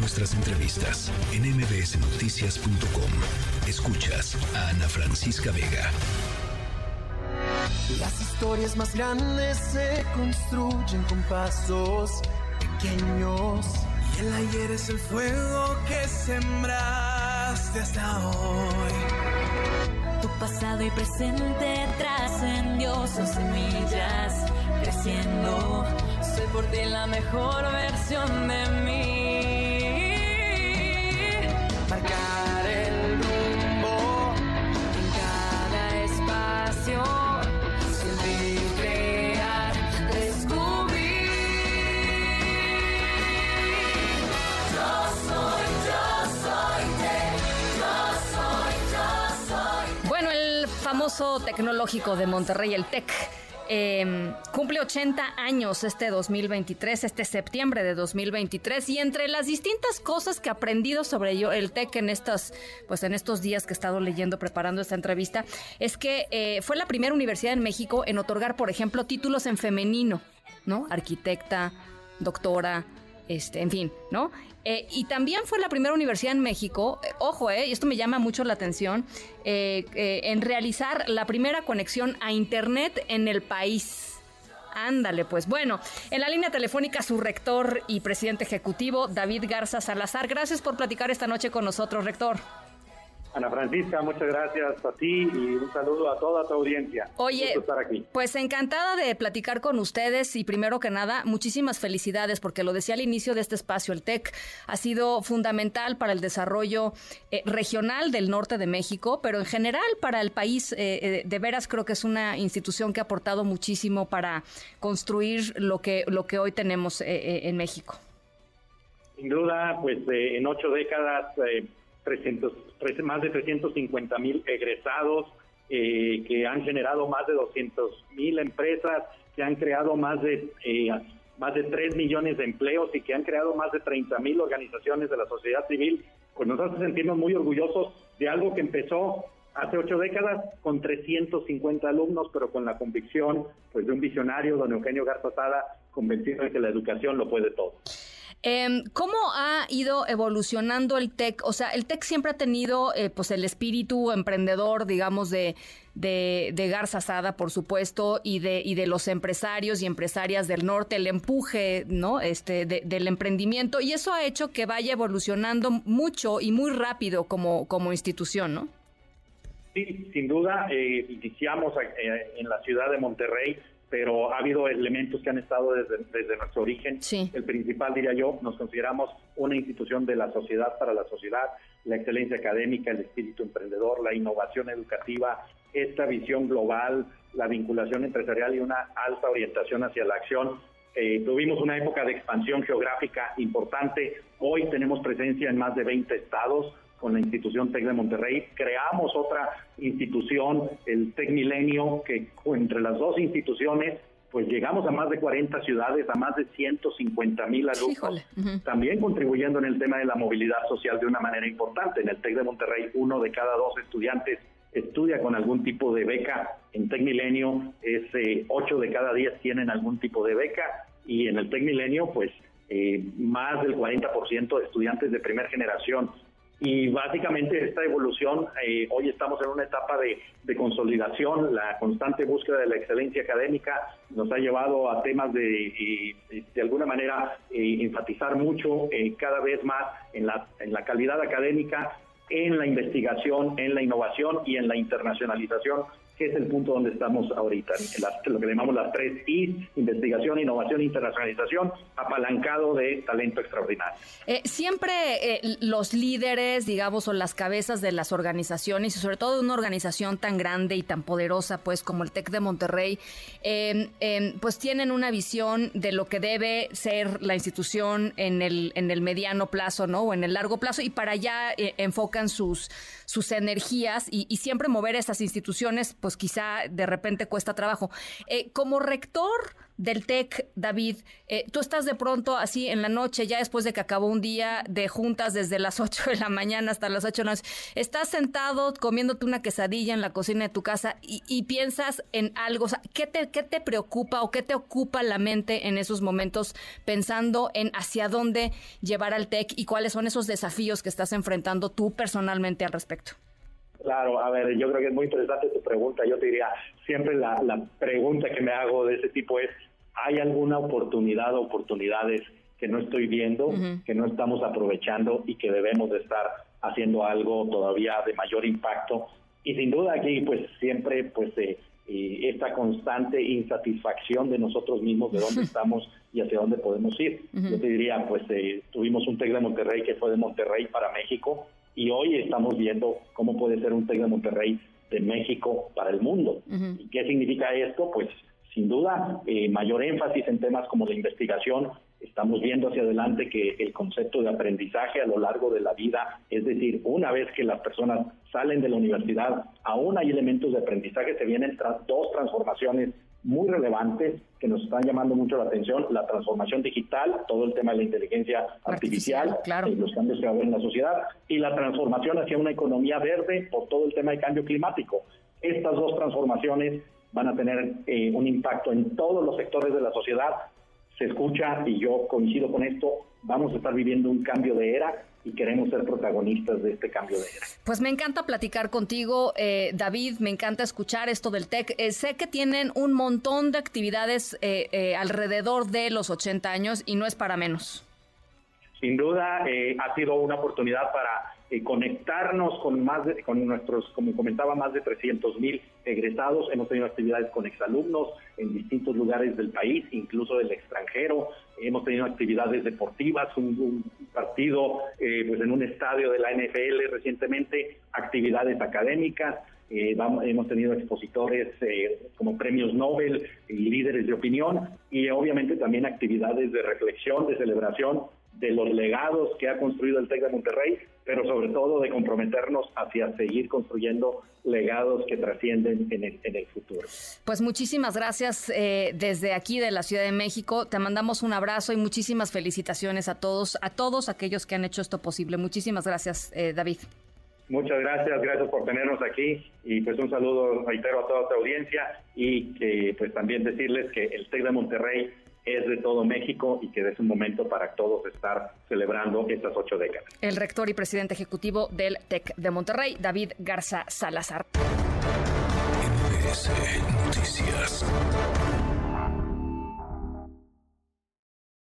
nuestras entrevistas en mbsnoticias.com. Escuchas a Ana Francisca Vega. Las historias más grandes se construyen con pasos pequeños. Y el ayer es el fuego que sembraste hasta hoy. Tu pasado y presente trascendió, son semillas creciendo. Soy por ti la mejor versión famoso tecnológico de Monterrey, el TEC, eh, cumple 80 años este 2023, este septiembre de 2023, y entre las distintas cosas que he aprendido sobre el TEC en pues en estos días que he estado leyendo, preparando esta entrevista, es que eh, fue la primera universidad en México en otorgar, por ejemplo, títulos en femenino, ¿no? Arquitecta, doctora, este, en fin, ¿no? Eh, y también fue la primera universidad en México, eh, ojo, eh, y esto me llama mucho la atención, eh, eh, en realizar la primera conexión a Internet en el país. Ándale, pues bueno, en la línea telefónica su rector y presidente ejecutivo, David Garza Salazar. Gracias por platicar esta noche con nosotros, rector. Ana Francisca, muchas gracias a ti y un saludo a toda tu audiencia. Oye, estar aquí. pues encantada de platicar con ustedes y primero que nada, muchísimas felicidades porque lo decía al inicio de este espacio, el TEC ha sido fundamental para el desarrollo eh, regional del norte de México, pero en general para el país, eh, eh, de veras creo que es una institución que ha aportado muchísimo para construir lo que, lo que hoy tenemos eh, en México. Sin duda, pues en ocho décadas, 300, tres- más de 350 mil egresados eh, que han generado más de 200 mil empresas, que han creado más de eh, más de 3 millones de empleos y que han creado más de 30 mil organizaciones de la sociedad civil, pues nos hace sentirnos muy orgullosos de algo que empezó hace ocho décadas con 350 alumnos, pero con la convicción pues de un visionario, don Eugenio Garza Sada, convencido de que la educación lo puede todo. Em, ¿Cómo ha ido evolucionando el TEC? O sea, el TEC siempre ha tenido eh, pues el espíritu emprendedor, digamos, de, de, de Garza Sada, por supuesto, y de, y de los empresarios y empresarias del norte, el empuje ¿no? este, de- del emprendimiento, y eso ha hecho que vaya evolucionando mucho y muy rápido como, como institución, ¿no? Sí, sin duda, eh, iniciamos eh, en la ciudad de Monterrey, pero ha habido elementos que han estado desde, desde nuestro origen. Sí. El principal, diría yo, nos consideramos una institución de la sociedad para la sociedad, la excelencia académica, el espíritu emprendedor, la innovación educativa, esta visión global, la vinculación empresarial y una alta orientación hacia la acción. Eh, tuvimos una época de expansión geográfica importante. Hoy tenemos presencia en más de 20 estados con la institución TEC de Monterrey. Creamos otra institución, el TEC Milenio, que entre las dos instituciones, pues llegamos a más de 40 ciudades, a más de 150 mil alumnos, Híjole, ujú. también contribuyendo en el tema de la movilidad social de una manera importante. En el TEC de Monterrey, uno de cada dos estudiantes estudia con algún tipo de beca. En TEC Milenio, es eh, ocho de cada diez tienen algún tipo de beca. Y en el TEC Milenio, pues eh, más del 40% de estudiantes de primera generación. Y básicamente esta evolución, eh, hoy estamos en una etapa de, de consolidación, la constante búsqueda de la excelencia académica nos ha llevado a temas de, eh, de, de alguna manera, eh, enfatizar mucho eh, cada vez más en la, en la calidad académica, en la investigación, en la innovación y en la internacionalización, que es el punto donde estamos ahorita, lo que llamamos las tres I, investigación, innovación, internacionalización, apalancado de talento extraordinario. Eh, siempre eh, los líderes, digamos, o las cabezas de las organizaciones, y sobre todo de una organización tan grande y tan poderosa, pues, como el TEC de Monterrey, eh, eh, pues tienen una visión de lo que debe ser la institución en el, en el mediano plazo, ¿no? O en el largo plazo, y para allá eh, sus, sus energías y, siempre mover esas instituciones, pues, pues quizá de repente cuesta trabajo. Eh, como rector del TEC, David, eh, tú estás de pronto así en la noche, ya después de que acabó un día de juntas desde las 8 de la mañana hasta las 8 de la noche, estás sentado comiéndote una quesadilla en la cocina de tu casa y, piensas en algo, ¿qué, te, ¿qué te preocupa o qué te ocupa la mente en esos momentos pensando en hacia dónde llevar al TEC y cuáles son esos desafíos que estás enfrentando tú personalmente al respecto? Claro, a ver, yo creo que es muy interesante tu pregunta. Yo te diría, siempre la, la pregunta que me hago de ese tipo es, hay alguna oportunidad o oportunidades que no estoy viendo, que no estamos aprovechando y que debemos de estar haciendo algo todavía de mayor impacto. Y sin duda aquí pues siempre pues eh, esta constante insatisfacción de nosotros mismos de dónde estamos y hacia dónde podemos ir. Yo te diría pues eh, tuvimos un TEC de Monterrey que fue de Monterrey para México y hoy estamos viendo cómo puede ser un TEC de Monterrey de México para el mundo. ¿Y qué significa esto? Pues sin duda, eh, mayor énfasis en temas como la investigación. Estamos viendo hacia adelante que el concepto de aprendizaje a lo largo de la vida, es decir, una vez que las personas salen de la universidad, aún hay elementos de aprendizaje, se vienen dos transformaciones muy relevantes que nos están llamando mucho la atención, la transformación digital, todo el tema de la inteligencia artificial, y los cambios que va a haber en la sociedad, y la transformación hacia una economía verde por todo el tema de cambio climático. Estas dos transformaciones van a tener eh, un impacto en todos los sectores de la sociedad. Se escucha, y yo coincido con esto, vamos a estar viviendo un cambio de era y queremos ser protagonistas de este cambio de era. Pues me encanta platicar contigo, eh, David, me encanta escuchar esto del TEC. Eh, sé que tienen un montón de actividades alrededor de los 80 años y no es para menos. Sin duda, ha sido una oportunidad para eh, conectarnos con más de, con nuestros, como comentaba, más de 300 mil egresados. Hemos tenido actividades con exalumnos en distintos lugares del país, incluso del extranjero. Hemos tenido actividades deportivas, un, partido eh, pues en un estadio de la NFL recientemente, actividades académicas. Eh, hemos tenido expositores como premios Nobel y líderes de opinión y obviamente también actividades de reflexión, de celebración de los legados que ha construido el TEC de Monterrey, pero sobre todo de comprometernos hacia seguir construyendo legados que trascienden en el, en el futuro. Pues muchísimas gracias eh, desde aquí de la Ciudad de México. Te mandamos un abrazo y muchísimas felicitaciones a todos, a todos aquellos que han hecho esto posible. Muchísimas gracias, eh, David. Muchas gracias, gracias por tenernos aquí y pues un saludo, reitero, a toda tu audiencia y que pues también decirles que el TEC de Monterrey es de todo México y que es un momento para todos estar celebrando estas ocho décadas. El rector y presidente ejecutivo del TEC de Monterrey, David Garza Salazar. Noticias.